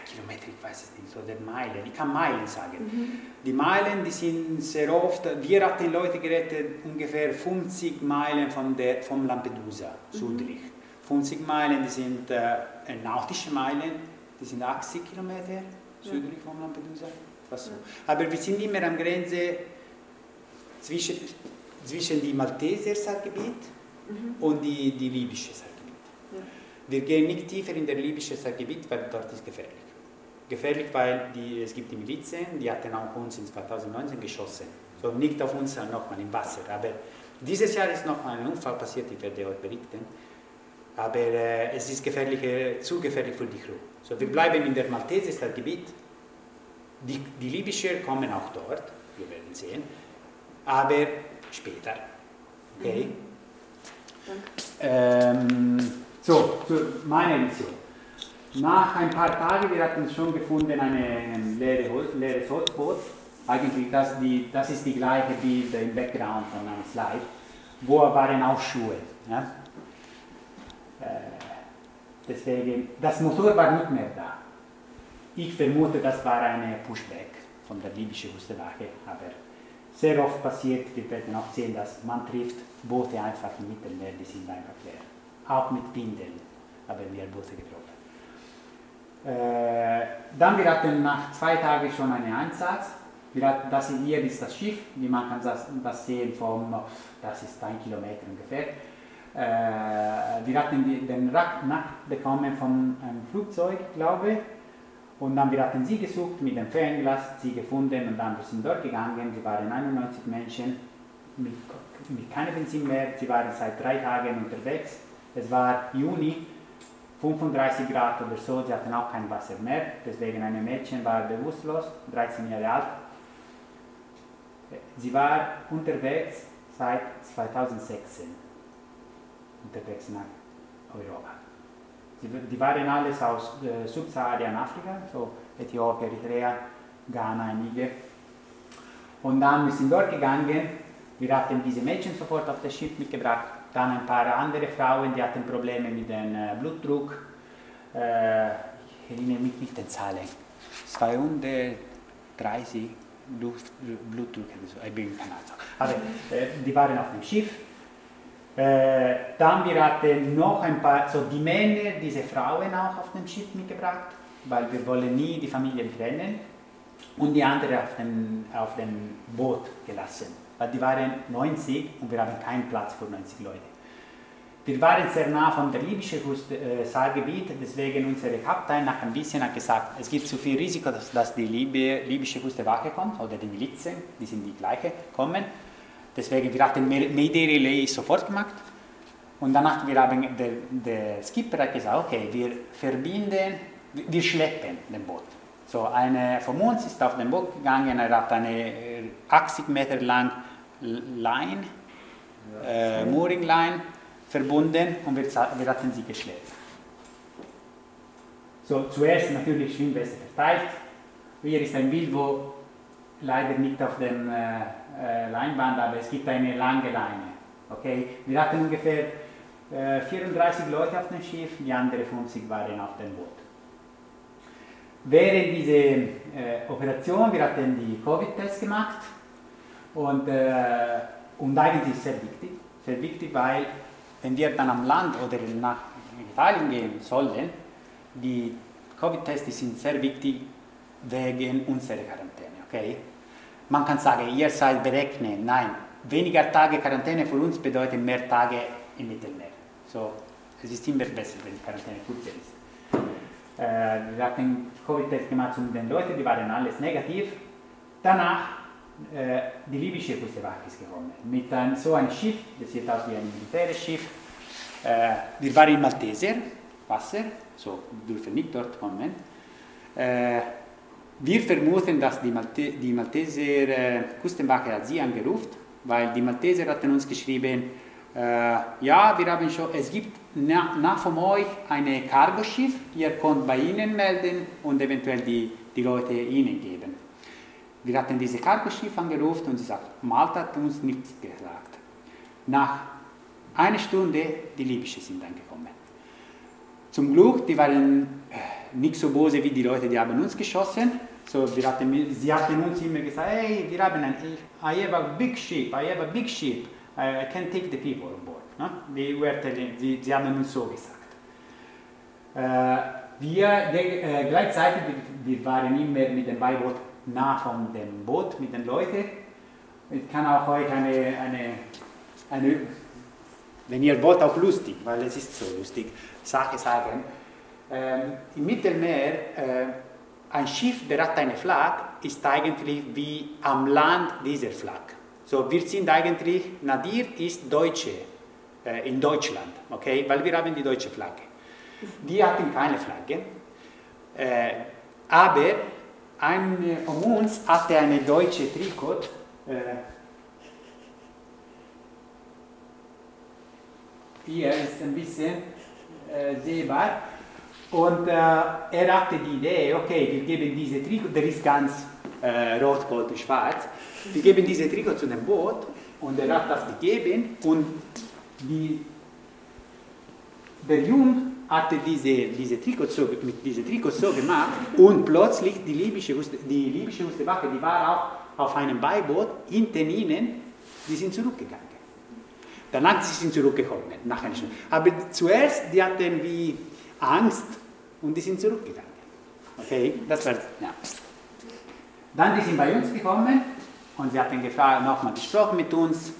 Kilometer, ich weiß es nicht, oder Meilen. Ich kann Meilen sagen. Mhm. Die Meilen, die sind sehr oft, wir hatten Leute gerettet, ungefähr 50 Meilen von der, vom Lampedusa, mhm. südlich. 50 Meilen, die sind äh, nautische Meilen, die sind 80 Kilometer südlich ja. vom Lampedusa. So. Aber wir sind immer an Grenze zwischen, zwischen dem Malteser Saalgebiet mhm. und die, die libysche Saalgebiet. Wir gehen nicht tiefer in der libysche Gebiet, weil dort ist gefährlich. Gefährlich, weil die, es gibt die Milizen, die hatten auch uns in 2019 geschossen. So nicht auf uns, nochmal im Wasser. Aber dieses Jahr ist nochmal ein Unfall passiert, ich werde euch berichten. Aber äh, es ist gefährlich, zu gefährlich für die Crew. So, wir bleiben in der Malteser Gebiet. Die, die Libyscher kommen auch dort, wir werden sehen. Aber später. Okay? Mhm. Ähm, so, zu meiner Mission. Nach ein paar Tagen, wir hatten schon gefunden, ein leere Holz, leeres Holzboot. Eigentlich, das, die, das ist die gleiche Bild im Background von einem Slide. Wo waren auch Schuhe. Ja? Äh, deswegen, das Motor war nicht mehr da. Ich vermute, das war eine Pushback von der libyschen Küstenwache, aber sehr oft passiert, wir werden auch sehen, dass man trifft Boote einfach im Mittelmeer, die sind einfach leer auch mit Windeln haben wir Busse getroffen. Äh, dann wir hatten nach zwei Tagen schon einen Einsatz. Wir hatten, das hier ist das Schiff, wie man kann das, das sehen vom, das ist ein Kilometer ungefähr. Äh, wir hatten den Rack bekommen von einem Flugzeug, glaube ich. Und dann wir hatten sie gesucht mit dem Fernglas, sie gefunden und dann wir sind dort gegangen. Sie waren 91 Menschen mit, mit keinem Benzin mehr. Sie waren seit drei Tagen unterwegs. Es war Juni, 35 Grad oder so, sie hatten auch kein Wasser mehr, deswegen ein Mädchen war bewusstlos, 13 Jahre alt. Sie war unterwegs seit 2016, unterwegs nach Europa. Die waren alles aus äh, Subsaharien-Afrika, so Äthiopien, Eritrea, Ghana, Niger. Und dann sind wir dort gegangen, wir hatten diese Mädchen sofort auf das Schiff mitgebracht dann ein paar andere Frauen, die hatten Probleme mit dem äh, Blutdruck. Äh, ich erinnere mich nicht an Zahlen. 230 Blut, Blutdruck oder so. Ich bin keine Ahnung. Aber äh, die waren auf dem Schiff. Äh, dann wir hatten noch ein paar, so die Männer, diese Frauen auch auf dem Schiff mitgebracht, weil wir wollen nie die Familien trennen. Und die anderen auf dem, auf dem Boot gelassen weil die waren 90 und wir haben keinen Platz für 90 Leute. Wir waren sehr nah von der libyschen äh, Saalgebiet, deswegen unser Kapitän nach ein bisschen hat gesagt, es gibt zu viel Risiko, dass, dass die Liby, libysche Küstenwache kommt oder die Milizen, die sind die gleiche, kommen. Deswegen wir hatten Mayday Relay sofort gemacht und danach wir haben der, der Skipper hat gesagt, okay, wir verbinden, wir schleppen den Boot. So, eine von uns ist auf dem Boot gegangen, er hat eine 80 äh, Meter lang Line, äh, Mooring Line verbunden und wir, wir hatten sie geschleppt. So, zuerst natürlich Schwimmweste verteilt. Hier ist ein Bild, wo leider nicht auf dem äh, äh, Leinwand, aber es gibt eine lange Leine. Okay? Wir hatten ungefähr äh, 34 Leute auf dem Schiff, die anderen 50 waren auf dem Boot. während dieser äh, Operation, wir hatten die Covid-Tests gemacht und, und eigentlich sehr wichtig, sehr wichtig, weil wenn wir dann am Land oder nach Italien gehen sollen, die Covid-Tests sind sehr wichtig wegen unserer Quarantäne, okay? Man kann sagen, ihr seid berechnet, nein, weniger Tage Quarantäne für uns bedeutet mehr Tage im Mittelmeer. So, es ist immer besser, wenn die Quarantäne kurz ist. Äh, wir hatten Covid-Test gemacht und den Leuten, die waren alles negativ. Danach, äh, die libysche Küstenwache ist gekommen, mit ein, so einem Schiff, das sieht aus wie ein Militärschiff. Äh, wir waren im Malteser, Wasser, so dürfen nicht dort kommen. Äh, wir vermuten, dass die, Malte die Malteser äh, Küstenwache hat sie angerufen, weil die Malteser hatten uns geschrieben, äh, ja, wir haben schon, es gibt nach, von euch ein Cargoschiff, ihr könnt bei ihnen melden und eventuell die, die Leute ihnen geben. Wir hatten dieses Cargoschiff angerufen und sie sagt, Malta hat uns nichts gesagt. Nach einer Stunde, die Libysche sind angekommen. Zum Glück, die waren nicht so böse wie die Leute, die haben uns geschossen. So, wir hatten, sie hatten uns immer gesagt, hey, wir haben ein, I have a big ship, I have a big ship, I can take the people on board. Ne? Die, sie, sie haben uns so gesagt. Äh, wir, de, äh, gleichzeitig, wir waren immer mit dem Beiboot nah von dem Boot, mit den Leuten. Ich kann auch euch eine, eine, eine wenn ihr wollt, auch lustig, weil es ist so lustig, Sache sagen. Ähm, Im Mittelmeer, äh, ein Schiff, der hat eine Flagge, ist eigentlich wie am Land dieser Flagge. So, wir sind eigentlich, Nadir ist Deutsche äh, in Deutschland, okay, weil wir haben die deutsche Flagge. Die hatten keine Flagge, äh, aber ein von uns hatte eine deutsche Trikot. Äh, hier ist ein bisschen äh, sehbar. Und äh, er hatte die Idee, okay, wir geben diese Trikot, der ist ganz äh, rot, gold schwarz, wir geben diese Trikot zu dem Boot und er hat das gegeben und die, der Jung hatte diese, diese Trikot so, mit diese Trikot so gemacht und plötzlich die libysche, die libysche Wache, die war auch auf einem Beiboot hinter ihnen, die sind zurückgegangen. Danach sie sind zurückgekommen, nach einer Stunde. Aber zuerst, die hatten wie Angst und die sind zurückgegangen. Okay, das war, ja. Dann die sind bei uns gekommen und sie hatten gefragt, nochmal gesprochen mit uns,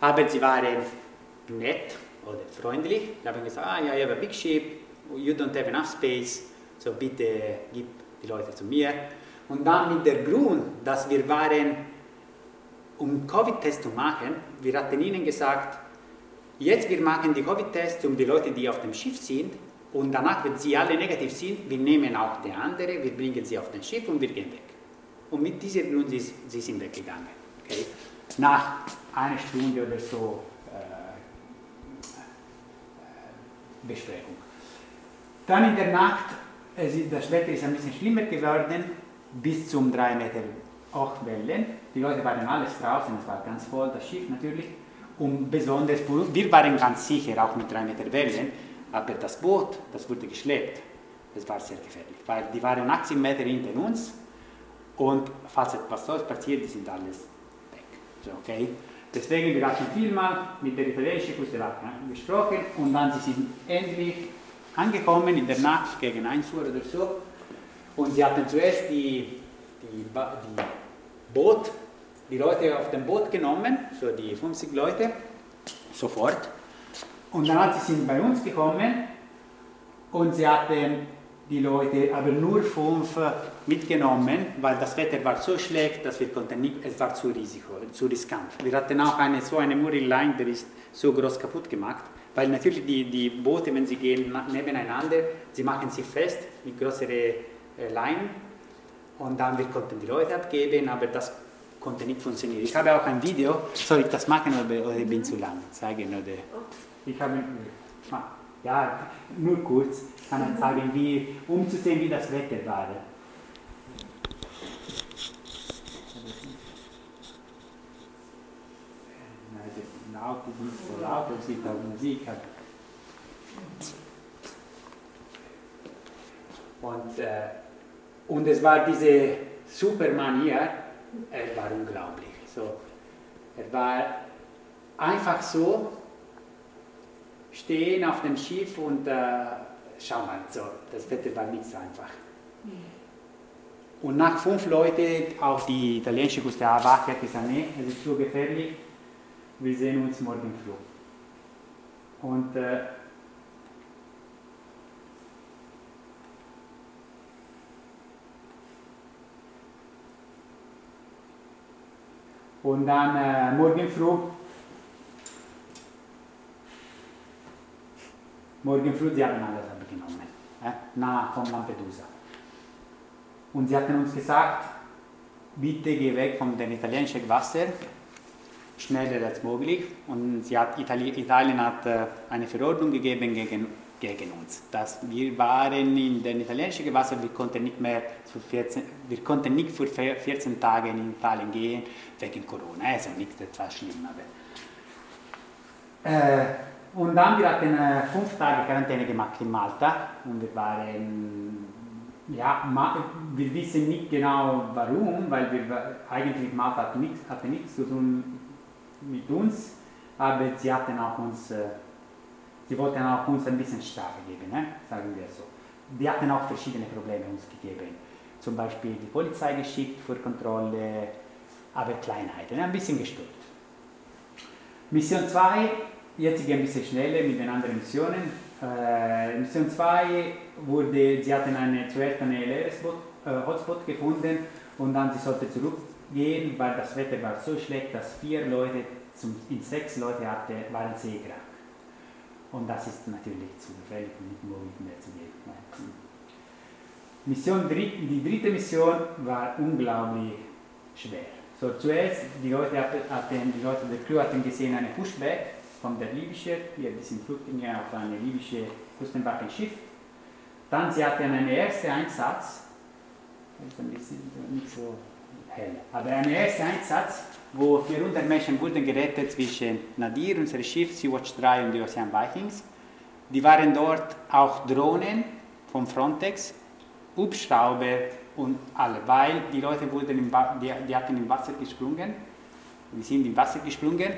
aber sie waren nett oder freundlich. Sie haben gesagt, ah ja, you have a big ship, you don't have enough space, so bitte gib die Leute zu mir. Und dann mit der Grund, dass wir waren, um Covid-Test zu machen, wir hatten ihnen gesagt, jetzt wir machen die Covid-Tests um die Leute, die auf dem Schiff sind, und danach, wenn sie alle negativ sind, wir nehmen auch die andere, wir bringen sie auf den Schiff und wir gehen weg. Und mit diesem Grund sind sie sind weggegangen. Okay? Nach einer Stunde oder so äh, äh, Besprechung. Dann in der Nacht, äh, das Wetter ist ein bisschen schlimmer geworden, bis zum 3 Meter Hochwellen. Die Leute waren alles draußen, es war ganz voll, das Schiff natürlich. Und besonders, wir waren ganz sicher, auch mit 3 Meter Wellen, aber das Boot, das wurde geschleppt. Das war sehr gefährlich, weil die waren 18 Meter hinter uns und falls etwas so passiert, die sind alles weg. So, okay? Deswegen, wir hatten vielmal mit der italienischen Küstenwache gesprochen und dann sie sind endlich angekommen in der Nacht gegen 1 Uhr oder so und sie hatten zuerst die, die, die Boot, die Leute auf dem Boot genommen, so die 50 Leute, sofort und dann sie sind bei uns gekommen und sie hatten die Leute aber nur fünf mitgenommen, weil das Wetter war so schlecht, dass wir konnten nicht, es war zu risiko, zu riskant. Wir hatten auch eine, so eine Mooring-Line, der ist so groß kaputt gemacht, weil natürlich die, die Boote, wenn sie gehen nebeneinander, sie machen sie fest mit größeren äh, Leinen und dann wir konnten die Leute abgeben, aber das konnte nicht funktionieren. Ich habe auch ein Video, soll ich das machen oder, oder ich bin zu lang? Zeigen oder? Ich habe, ja, nur kurz, kann ich sagen, wie, um zu sehen, wie das Wetter war. laut ist nicht so laut, es gibt auch Musik. Und, äh, Und es war diese super Manier, er war unglaublich. So, er war einfach so stehen auf dem Schiff und äh, schau mal, so, das Wetter war nicht so einfach. Und nach fünf Leuten, auch die italienische Küste Wache hat gesagt, nee, es ist zu gefährlich, wir sehen uns morgen früh. Und äh, Und dann äh, morgen früh, morgen früh, sie haben alles abgenommen, nah von Lampedusa. Und sie hatten uns gesagt, bitte geh weg von dem italienischen Wasser, schneller als möglich. Und hat, Itali Italien hat äh, eine Verordnung gegeben gegen, gegen uns. Dass wir waren in dem italienischen Gewässer, wir konnten nicht mehr für 14, wir konnten nicht für 14 Tage in Italien gehen wegen Corona. Also nicht etwas schlimm, aber äh, und dann wir hatten äh, fünf Tage Quarantäne gemacht in Malta und wir waren ja, wir wissen nicht genau warum, weil wir eigentlich Malta hatte nichts, hatte nichts zu tun mit uns, aber sie hatten auch uns, äh, sie wollten auch uns ein bisschen Strafe geben, ne? sagen wir so. Die hatten auch verschiedene Probleme uns gegeben. Zum Beispiel die Polizei geschickt für Kontrolle, aber Kleinheiten, ein bisschen gestört. Mission 2, jetzt gehe ein bisschen schneller mit den anderen Missionen. Äh, Mission 2 wurde, sie hatten eine, zuerst einen äh, Hotspot gefunden und dann sie sollte zurückgehen, weil das Wetter war so schlecht, dass vier Leute zum, in sechs Leute hatte, waren seekrank. Und das ist natürlich zu gefährlich, nicht möglich mehr zu gehen. Mission, die dritte Mission war unglaublich schwer. So, zuerst, die Leute, hatten, die Leute der Crew hatten gesehen eine Pushback von der libysche, hier, die sind Flüchtlinge auf eine libysche Küstenwaffenschiff. Dann sie hatten einen ersten Einsatz, ist ein bisschen nicht so hell, aber einen ersten Einsatz, wo 400 Menschen wurden gerettet zwischen Nadir, unser Schiff, Sea-Watch 3 und die Ocean Vikings. Die waren dort auch Drohnen von Frontex, Hubschrauber und alle, weil die Leute wurden im, die, die hatten im Wasser gesprungen, die sind im Wasser gesprungen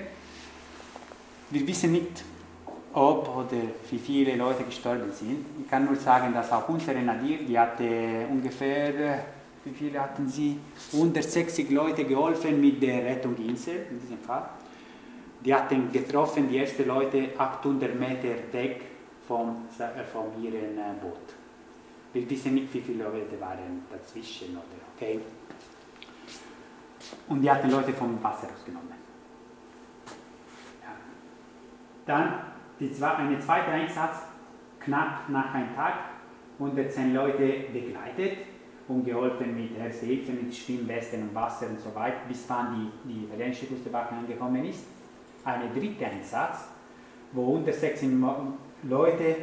wir wissen nicht, ob oder wie viele Leute gestorben sind. Ich kann nur sagen, dass auch unsere Nadir, die hatte ungefähr, wie viele hatten sie? 160 Leute geholfen mit der Rettungsinsel in diesem Fall. Die hatten getroffen, die ersten Leute 800 Meter Deck vom, äh, von ihrem äh, Boot. Wir wissen nicht, wie viele Leute waren dazwischen. Oder, okay? Und die hatten Leute vom Wasser ausgenommen. Dann zwei, eine zweite Einsatz, knapp nach einem Tag, 110 Leute begleitet und geholfen mit Erste Hilfe, mit Schwimmwesten und Wasser und so weiter, bis wann die, die italienische Küstenwache angekommen ist. Eine dritte Einsatz, wo unter 16 Leute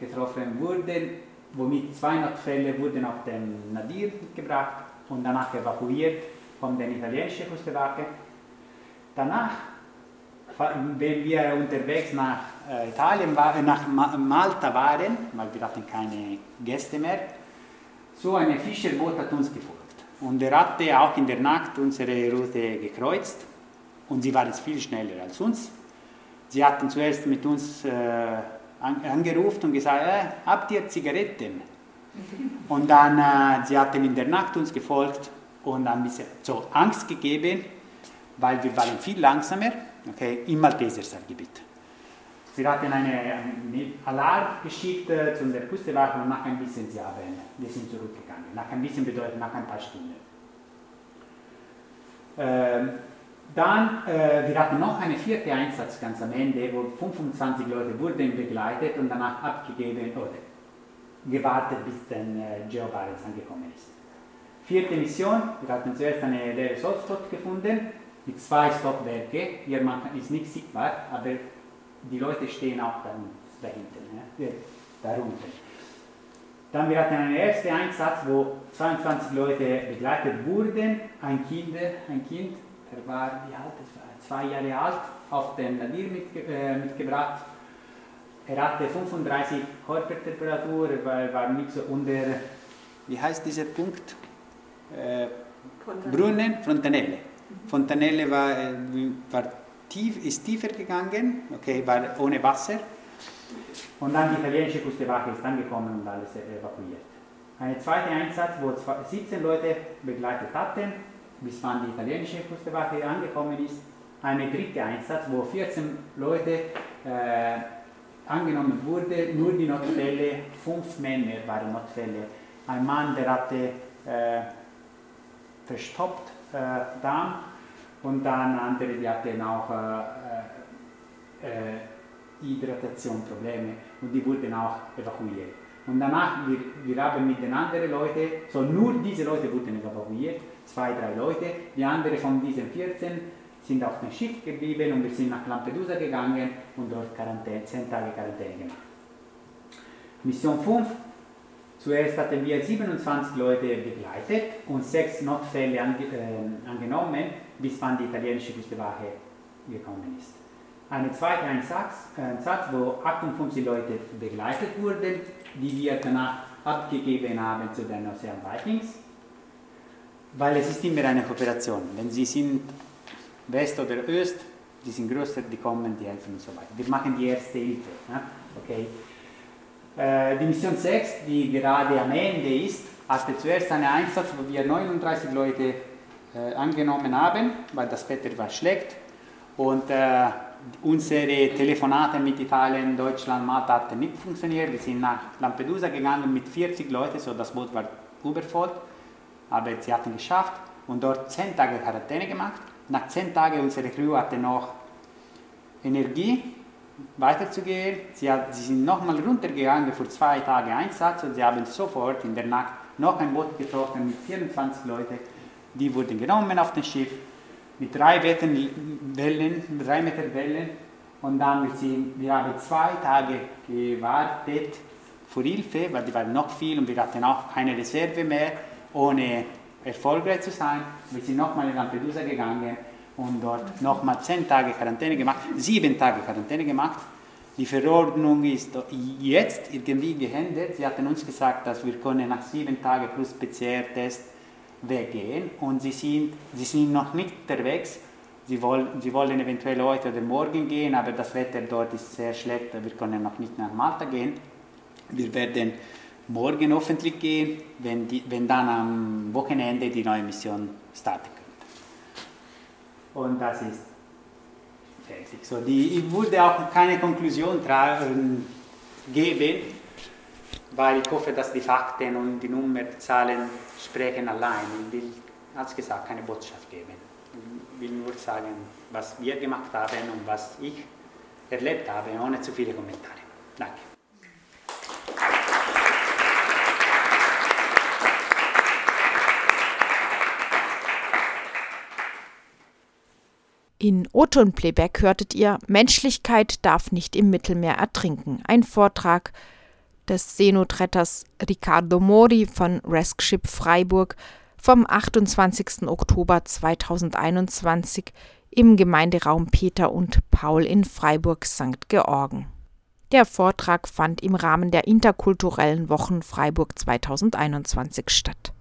getroffen wurden, womit zwei Notfälle wurden auf den Nadir gebracht und danach evakuiert von der italienischen Küstenwache. Danach wenn wir unterwegs nach äh, Italien, war, nach Malta waren, weil wir hatten keine Gäste mehr, so ein Fischerboot hat uns gefolgt. Und er hatte auch in der Nacht unsere Route gekreuzt und sie waren viel schneller als uns. Sie hatten zuerst mit uns äh, angerufen und gesagt, äh, habt ihr Zigaretten? Und dann, äh, sie hatten in der Nacht uns gefolgt und ein bisschen so Angst gegeben, weil wir waren viel langsamer okay, im Maltesergebiet. Wir hatten einen Alarm geschickt äh, zu der Küstenwache und nach ein bisschen sie haben, wir sind zurückgegangen. Nach ein bisschen bedeutet nach ein paar Stunden. Ähm, dann, äh, wir hatten noch einen vierten Einsatz ganz am Ende, wo 25 Leute wurden begleitet und danach abgegeben oder gewartet, bis dann äh, Barents angekommen ist. Vierte Mission, wir hatten zuerst eine leere Hotspot gefunden, mit zwei Stockwerke. Hier ist nicht sichtbar, aber die Leute stehen auch da, dahinter, ja, darunter. Dann wir hatten einen ersten Einsatz, wo 22 Leute begleitet wurden. Ein Kind, ein Kind, der war, wie alt, war zwei Jahre alt, auf dem Nadir mitge äh, mitgebracht. Er hatte 35 Körpertemperatur, er war, war nicht so unter wie heißt dieser Punkt? Äh, Brunnen, Fontanelle. Fontanelle war, äh, war tief, ist tiefer gegangen, okay, war ohne Wasser. Und dann die italienische Küstenwache ist angekommen und alles evakuiert. Ein zweiter Einsatz, wo 17 Leute begleitet hatten, bis wann die italienische Küstenwache angekommen ist. Ein dritter Einsatz, wo 14 Leute äh, angenommen wurden, nur die Notfälle, fünf Männer waren Notfälle. Ein Mann, der hatte äh, verstopft Darm und dann andere, die hatten auch äh, äh, Hydratationprobleme und die wurden auch evakuiert. Und danach, wir, wir haben mit den anderen Leuten, so nur diese Leute wurden evakuiert, zwei, drei Leute, die anderen von diesen 14 sind auf dem Schiff geblieben und wir sind nach Lampedusa gegangen und dort Quarantäne, 10 Tage Quarantäne gemacht. Mission 5, zuerst hatten wir 27 Leute begleitet und sechs Notfälle ange, äh, angenommen, bis wann die italienische Küstenwache gekommen ist. Eine zweite Einsatz, Einsatz, wo 58 Leute begleitet wurden, die wir danach abgegeben haben zu den Ocean Vikings, weil es ist immer eine Kooperation. Wenn sie sind West oder Öst, die sind größer, die kommen, die helfen und so weiter. Wir machen die erste Hilfe. Ja? Okay. Äh, die Mission 6, die gerade am Ende ist, hatte zuerst einen Einsatz, wo wir 39 Leute äh, angenommen haben, weil das Wetter war schlecht. Und äh, unsere Telefonate mit Italien, Deutschland, Malta hatten nicht funktioniert. Wir sind nach Lampedusa gegangen mit 40 Leuten, so das Boot war übervoll. Aber sie hatten geschafft und dort 10 Tage Quarantäne gemacht. Nach 10 Tagen unsere Crew hatte noch Energie weiterzugehen. Sie, hat, sie sind nochmal runtergegangen für zwei Tage Einsatz und sie haben sofort in der Nacht noch ein Boot getroffen mit 24 Leuten. Die wurden genommen auf das Schiff mit drei Wellen, drei Meter Wellen und dann wir, sind, wir haben zwei Tage gewartet für Hilfe, weil die waren noch viel und wir hatten auch keine Reserve mehr, ohne erfolgreich zu sein. Wir sind nochmal in Lampedusa gegangen und dort nochmal zehn Tage Quarantäne gemacht, sieben Tage Quarantäne gemacht. Die Verordnung ist jetzt irgendwie geändert. Sie hatten uns gesagt, dass wir können nach sieben Tagen plus PCR-Test weggehen und sie sind, sie sind noch nicht unterwegs. Sie wollen, sie wollen eventuell heute oder morgen gehen, aber das Wetter dort ist sehr schlecht. Wir können noch nicht nach Malta gehen. Wir werden morgen öffentlich gehen, wenn, die, wenn dann am Wochenende die neue Mission starten könnte. Und das ist fertig. So, die, ich würde auch keine Konklusion tragen, geben, weil ich hoffe, dass die Fakten und die Nummerzahlen sprechen allein. Ich will, als gesagt, keine Botschaft geben. Ich will nur sagen, was wir gemacht haben und was ich erlebt habe, ohne zu viele Kommentare. Danke. In Oton Playback hörtet ihr Menschlichkeit darf nicht im Mittelmeer ertrinken. Ein Vortrag des Seenotretters Riccardo Mori von Rescue Freiburg vom 28. Oktober 2021 im Gemeinderaum Peter und Paul in Freiburg St. Georgen. Der Vortrag fand im Rahmen der interkulturellen Wochen Freiburg 2021 statt